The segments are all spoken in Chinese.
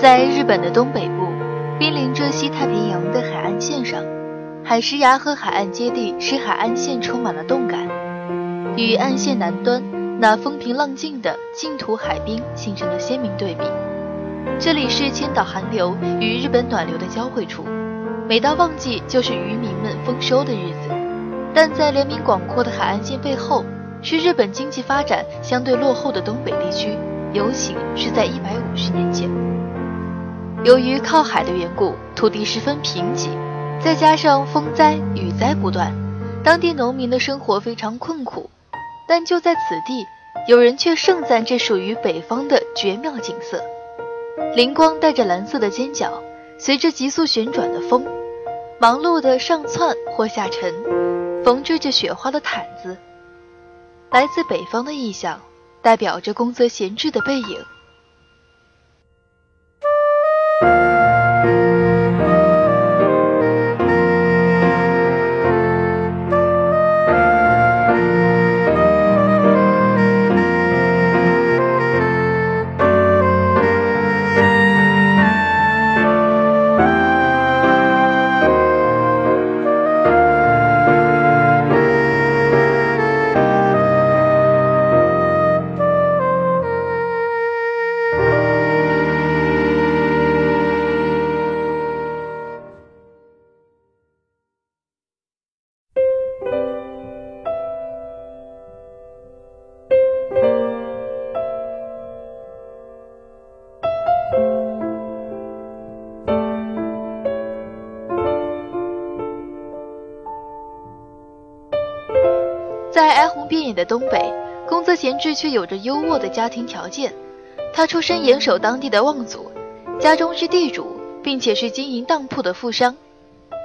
在日本的东北部，濒临着西太平洋的海岸线上，海石崖和海岸阶地使海岸线充满了动感，与岸线南端那风平浪静的净土海滨形成了鲜明对比。这里是千岛寒流与日本暖流的交汇处，每到旺季就是渔民们丰收的日子。但在连绵广阔的海岸线背后，是日本经济发展相对落后的东北地区，尤其是在一百五十年前。由于靠海的缘故，土地十分贫瘠，再加上风灾雨灾不断，当地农民的生活非常困苦。但就在此地，有人却盛赞这属于北方的绝妙景色：灵光带着蓝色的尖角，随着急速旋转的风，忙碌的上窜或下沉，缝缀着雪花的毯子。来自北方的意象，代表着宫泽贤治的背影。东北，宫泽贤治却有着优渥的家庭条件。他出身严守当地的望族，家中是地主，并且是经营当铺的富商。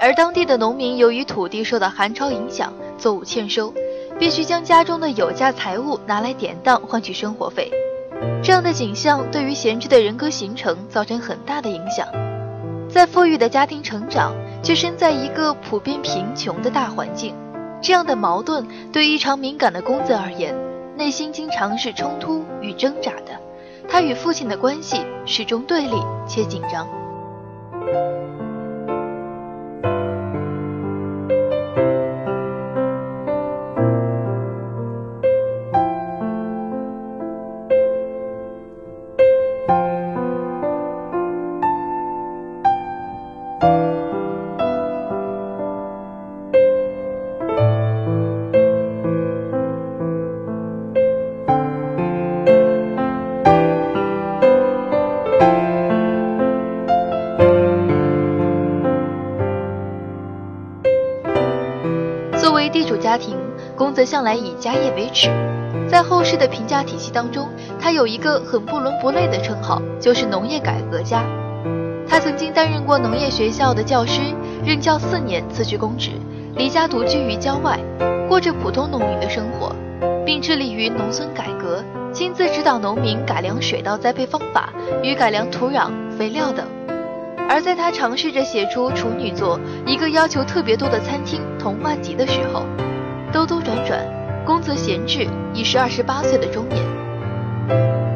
而当地的农民由于土地受到寒潮影响，作物欠收，必须将家中的有价财物拿来典当换取生活费。这样的景象对于贤治的人格形成造成很大的影响。在富裕的家庭成长，却身在一个普遍贫穷的大环境。这样的矛盾对异常敏感的公子而言，内心经常是冲突与挣扎的。他与父亲的关系始终对立且紧张。则向来以家业为耻，在后世的评价体系当中，他有一个很不伦不类的称号，就是农业改革家。他曾经担任过农业学校的教师，任教四年，辞去公职，离家独居于郊外，过着普通农民的生活，并致力于农村改革，亲自指导农民改良水稻栽培方法与改良土壤、肥料等。而在他尝试着写出处女作《一个要求特别多的餐厅童话集》的时候，兜兜转转，宫泽贤治已是二十八岁的中年。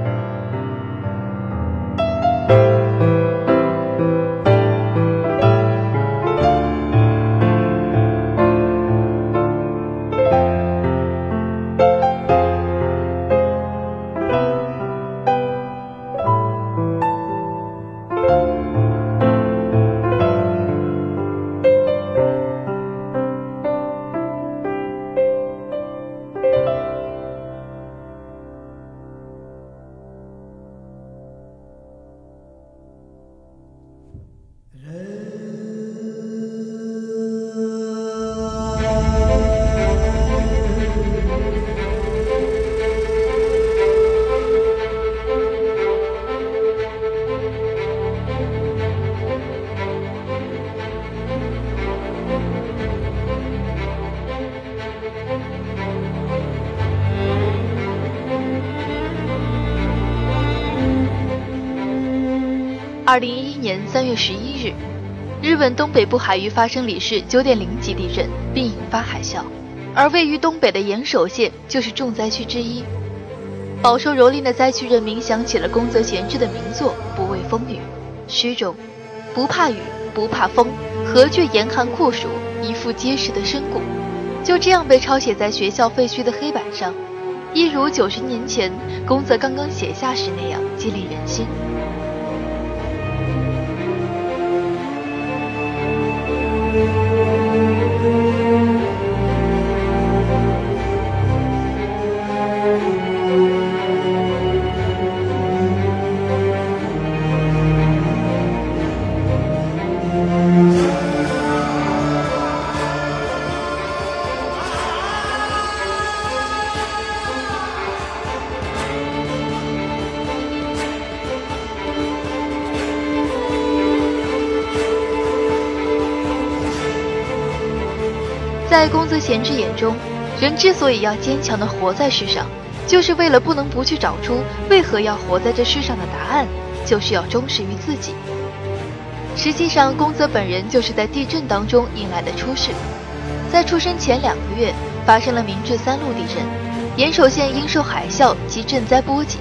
十一日，日本东北部海域发生里氏九点零级地震，并引发海啸，而位于东北的岩手县就是重灾区之一。饱受蹂躏的灾区人民想起了宫泽贤治的名作《不畏风雨》，诗中，不怕雨，不怕风，何惧严寒酷暑，一副结实的身骨，就这样被抄写在学校废墟的黑板上，一如九十年前宫泽刚刚写下时那样激励人心。贤治眼中，人之所以要坚强地活在世上，就是为了不能不去找出为何要活在这世上的答案，就是要忠实于自己。实际上，宫泽本人就是在地震当中迎来的出世。在出生前两个月，发生了明治三路地震，岩手县因受海啸及震灾波及，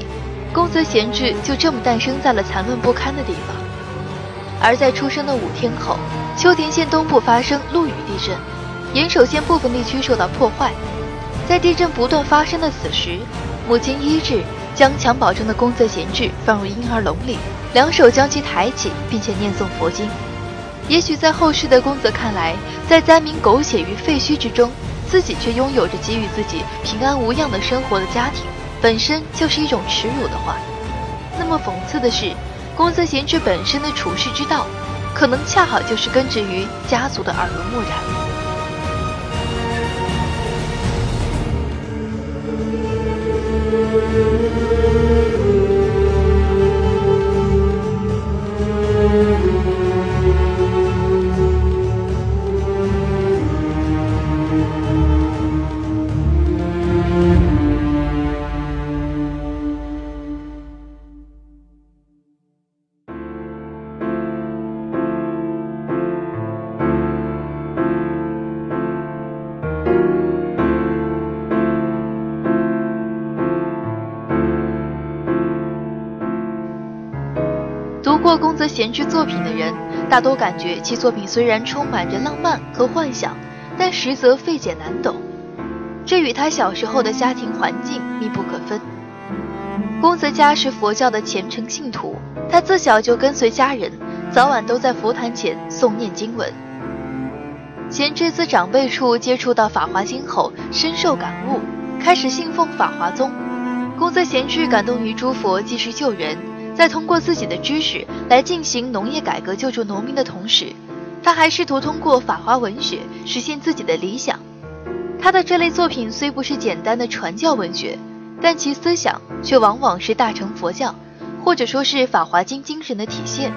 宫泽贤治就这么诞生在了残乱不堪的地方。而在出生的五天后，秋田县东部发生陆羽地震。岩手县部分地区受到破坏，在地震不断发生的此时，母亲伊智将襁褓中的宫泽贤治放入婴儿笼里，两手将其抬起，并且念诵佛经。也许在后世的宫泽看来，在灾民狗血于废墟之中，自己却拥有着给予自己平安无恙的生活的家庭，本身就是一种耻辱的话。那么讽刺的是，宫泽贤治本身的处世之道，可能恰好就是根植于家族的耳濡目染。过宫泽贤治作品的人，大多感觉其作品虽然充满着浪漫和幻想，但实则费解难懂。这与他小时候的家庭环境密不可分。宫泽家是佛教的虔诚信徒，他自小就跟随家人，早晚都在佛坛前诵念经文。贤之自长辈处接触到《法华经》后，深受感悟，开始信奉法华宗。宫泽贤之感动于诸佛济世救人。在通过自己的知识来进行农业改革、救助农民的同时，他还试图通过法华文学实现自己的理想。他的这类作品虽不是简单的传教文学，但其思想却往往是大乘佛教，或者说是《法华经》精神的体现。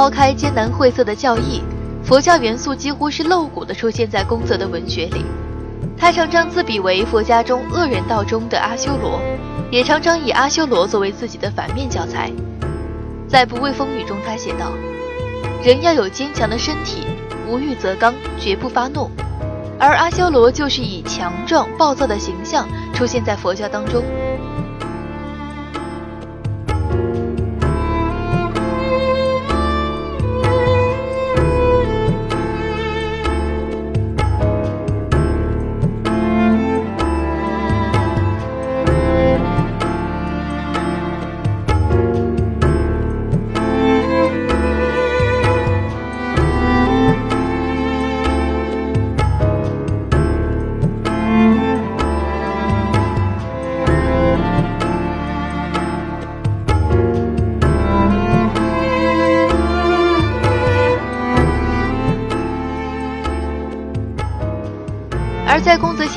抛开艰难晦涩的教义，佛教元素几乎是露骨地出现在宫泽的文学里。他常常自比为佛家中恶人道中的阿修罗，也常常以阿修罗作为自己的反面教材。在《不畏风雨》中，他写道：“人要有坚强的身体，无欲则刚，绝不发怒。”而阿修罗就是以强壮暴躁的形象出现在佛教当中。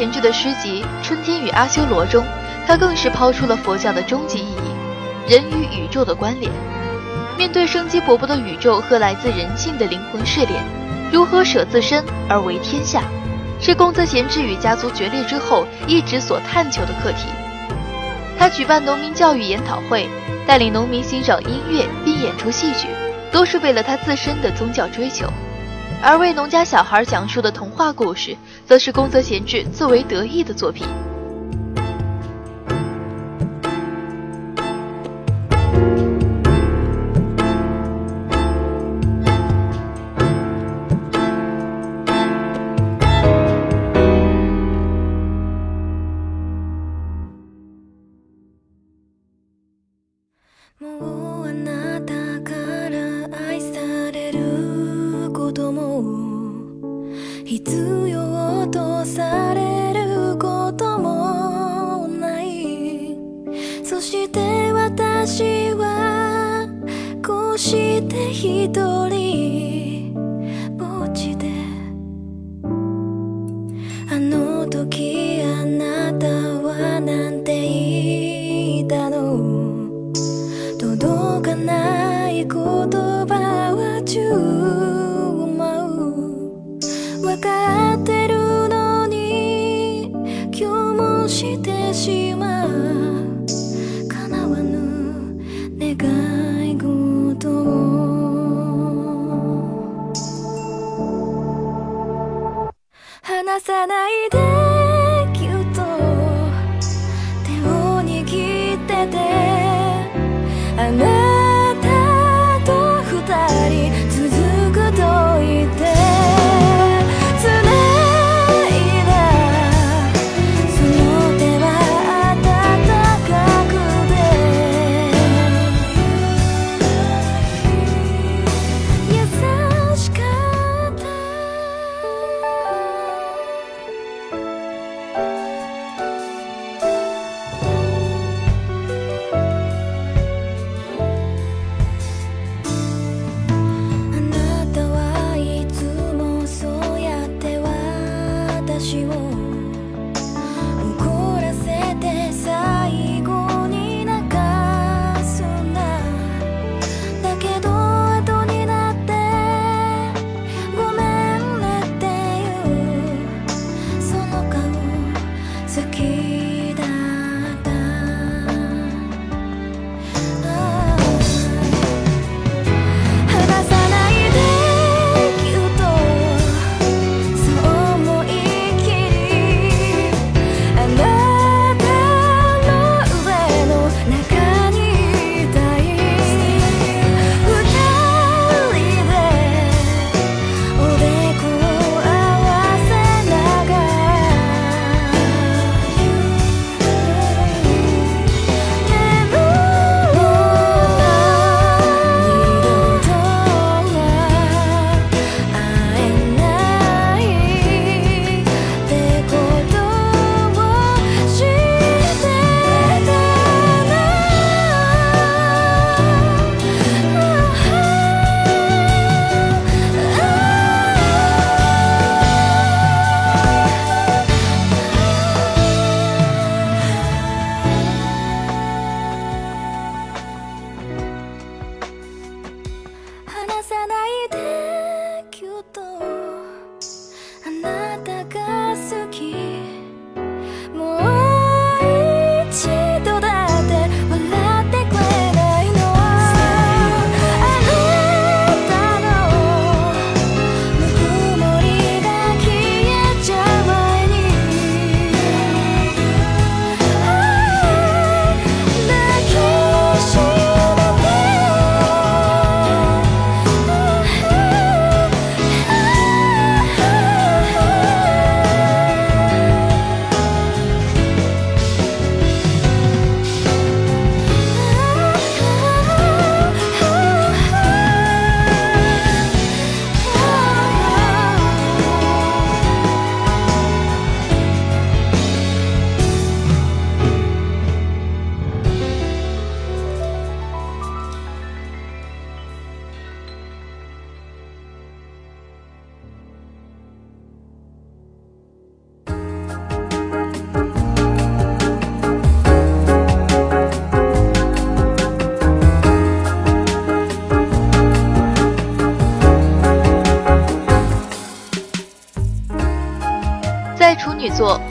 在宫泽贤治的诗集《春天与阿修罗》中，他更是抛出了佛教的终极意义：人与宇宙的关联。面对生机勃勃的宇宙和来自人性的灵魂试炼，如何舍自身而为天下，是宫泽贤治与家族决裂之后一直所探求的课题。他举办农民教育研讨会，带领农民欣赏音乐并演出戏剧，都是为了他自身的宗教追求。而为农家小孩讲述的童话故事，则是宫泽贤治最为得意的作品。してしまう叶わぬ願い事。を話さないで。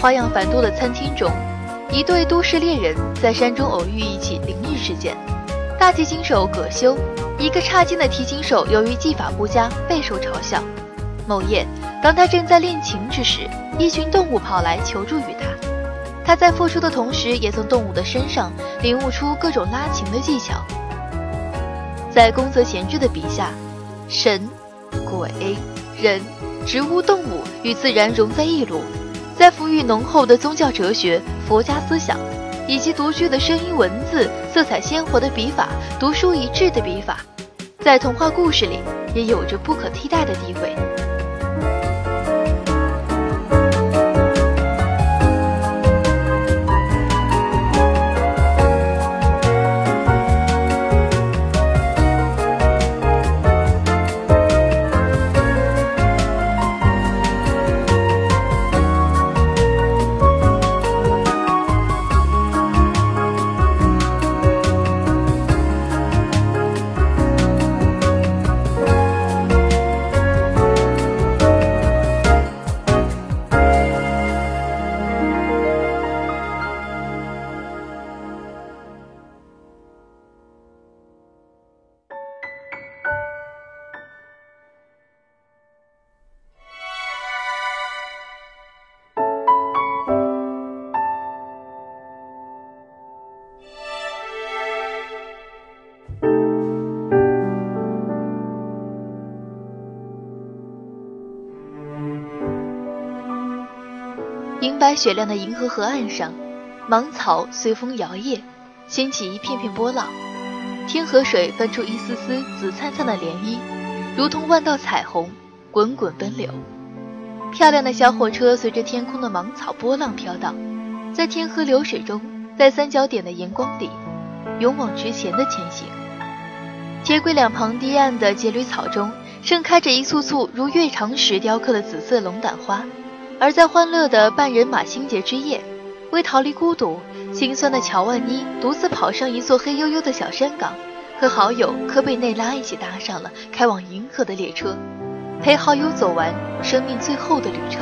花样繁多的餐厅》中，一对都市猎人在山中偶遇一起灵异事件。大提琴手葛修，一个差劲的提琴手，由于技法不佳备受嘲笑。某夜，当他正在练琴之时，一群动物跑来求助于他。他在付出的同时，也从动物的身上领悟出各种拉琴的技巧。在宫泽贤治的笔下，神、鬼、人、植物、动物与自然融在一炉，在赋予浓厚的宗教哲学、佛家思想，以及独具的声音、文字、色彩鲜活的笔法、独树一帜的笔法，在童话故事里也有着不可替代的地位。白雪亮的银河河岸上，芒草随风摇曳，掀起一片片波浪。天河水翻出一丝丝紫灿灿的涟漪，如同万道彩虹，滚滚奔流。漂亮的小火车随着天空的芒草波浪飘荡，在天河流水中，在三角点的荧光里，勇往直前的前行。铁轨两旁堤岸的节缕草中，盛开着一簇簇如月长石雕刻的紫色龙胆花。而在欢乐的半人马星节之夜，为逃离孤独，心酸的乔万妮独自跑上一座黑黝黝的小山岗，和好友科贝内拉一起搭上了开往银河的列车，陪好友走完生命最后的旅程。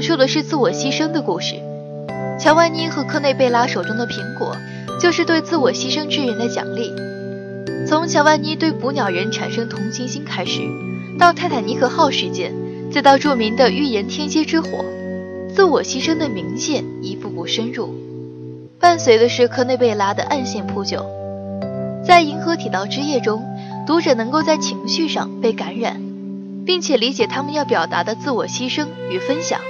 讲述的是自我牺牲的故事。乔万妮和科内贝拉手中的苹果，就是对自我牺牲之人的奖励。从乔万妮对捕鸟人产生同情心开始，到泰坦尼克号事件，再到著名的预言天蝎之火，自我牺牲的明线一步步深入，伴随的是科内贝拉的暗线铺就。在《银河铁道之夜》中，读者能够在情绪上被感染。并且理解他们要表达的自我牺牲与分享。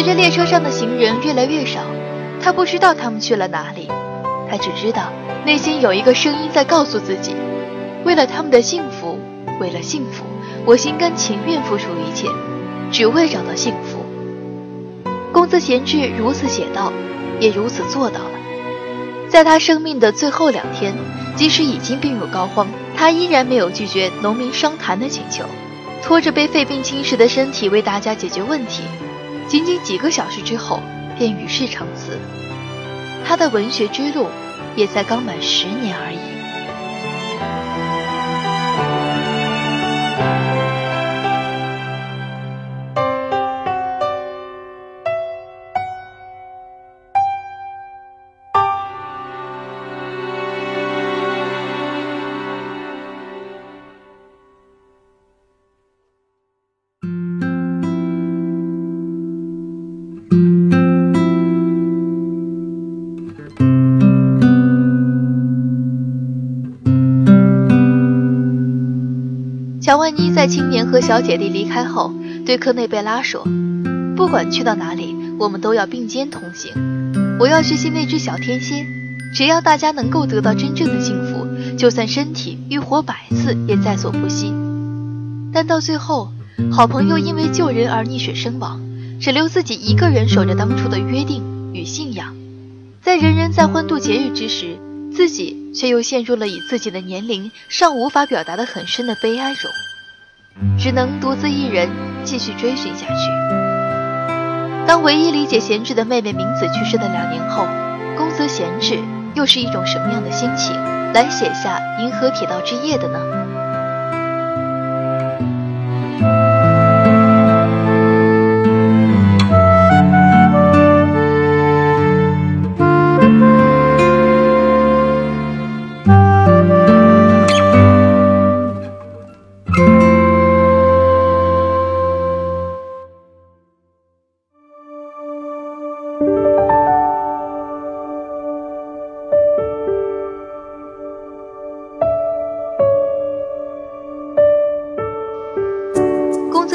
随着列车上的行人越来越少，他不知道他们去了哪里，他只知道内心有一个声音在告诉自己：为了他们的幸福，为了幸福，我心甘情愿付出一切，只为找到幸福。宫泽贤治如此写道，也如此做到了。在他生命的最后两天，即使已经病入膏肓，他依然没有拒绝农民商谈的请求，拖着被肺病侵蚀的身体为大家解决问题。仅仅几个小时之后，便与世长辞。他的文学之路，也才刚满十年而已。在青年和小姐弟离开后，对科内贝拉说：“不管去到哪里，我们都要并肩同行。我要学习那只小天蝎，只要大家能够得到真正的幸福，就算身体欲活百次也在所不惜。但到最后，好朋友因为救人而溺水身亡，只留自己一个人守着当初的约定与信仰，在人人在欢度节日之时。”自己却又陷入了以自己的年龄尚无法表达的很深的悲哀中，只能独自一人继续追寻下去。当唯一理解贤治的妹妹明子去世的两年后，宫泽贤治又是一种什么样的心情来写下《银河铁道之夜》的呢？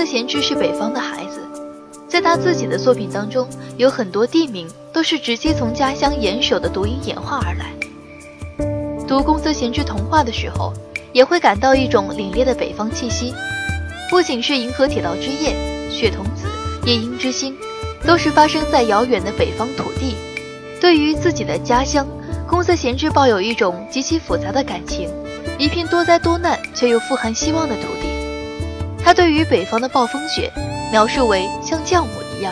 贤之是北方的孩子，在他自己的作品当中，有很多地名都是直接从家乡岩手的读音演化而来。读宫泽贤治童话的时候，也会感到一种凛冽的北方气息。不仅是《银河铁道之夜》《血童子》《夜莺之心》，都是发生在遥远的北方土地。对于自己的家乡，宫泽贤治抱有一种极其复杂的感情，一片多灾多难却又富含希望的土地。他对于北方的暴风雪描述为像酵母一样，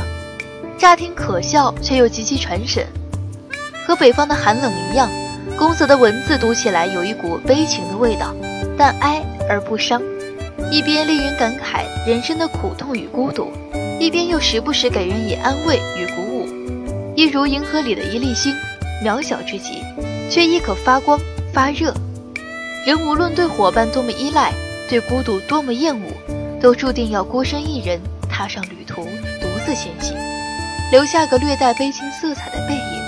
乍听可笑却又极其传神。和北方的寒冷一样，宫泽的文字读起来有一股悲情的味道，但哀而不伤。一边令人感慨人生的苦痛与孤独，一边又时不时给人以安慰与鼓舞。一如银河里的一粒星，渺小至极，却亦可发光发热。人无论对伙伴多么依赖，对孤独多么厌恶。都注定要孤身一人踏上旅途，独自前行，留下个略带悲情色彩的背影。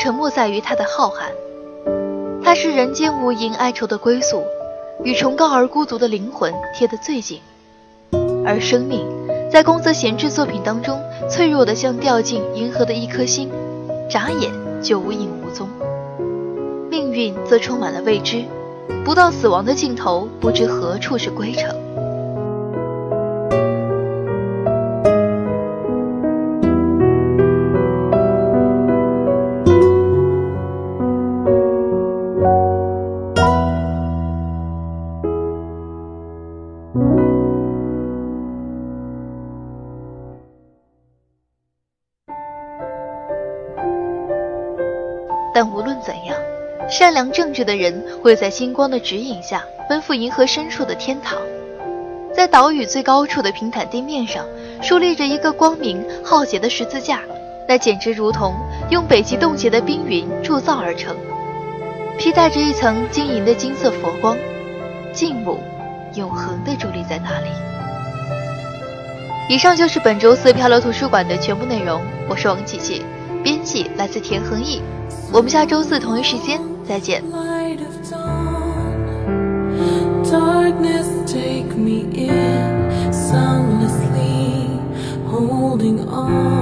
沉默在于他的浩瀚。他是人间无垠哀愁的归宿，与崇高而孤独的灵魂贴得最近。而生命，在宫泽贤治作品当中，脆弱的像掉进银河的一颗星，眨眼就无影无踪。命运则充满了未知，不到死亡的尽头，不知何处是归程。善良正直的人会在星光的指引下奔赴银河深处的天堂。在岛屿最高处的平坦地面上，竖立着一个光明浩劫的十字架，那简直如同用北极冻结的冰云铸造而成，披带着一层晶莹的金色佛光，静穆、永恒地伫立在那里。以上就是本周四漂流图书馆的全部内容，我是王琪琪，编辑来自田恒毅。我们下周四同一时间再见。Darkness me in soundlessly holding on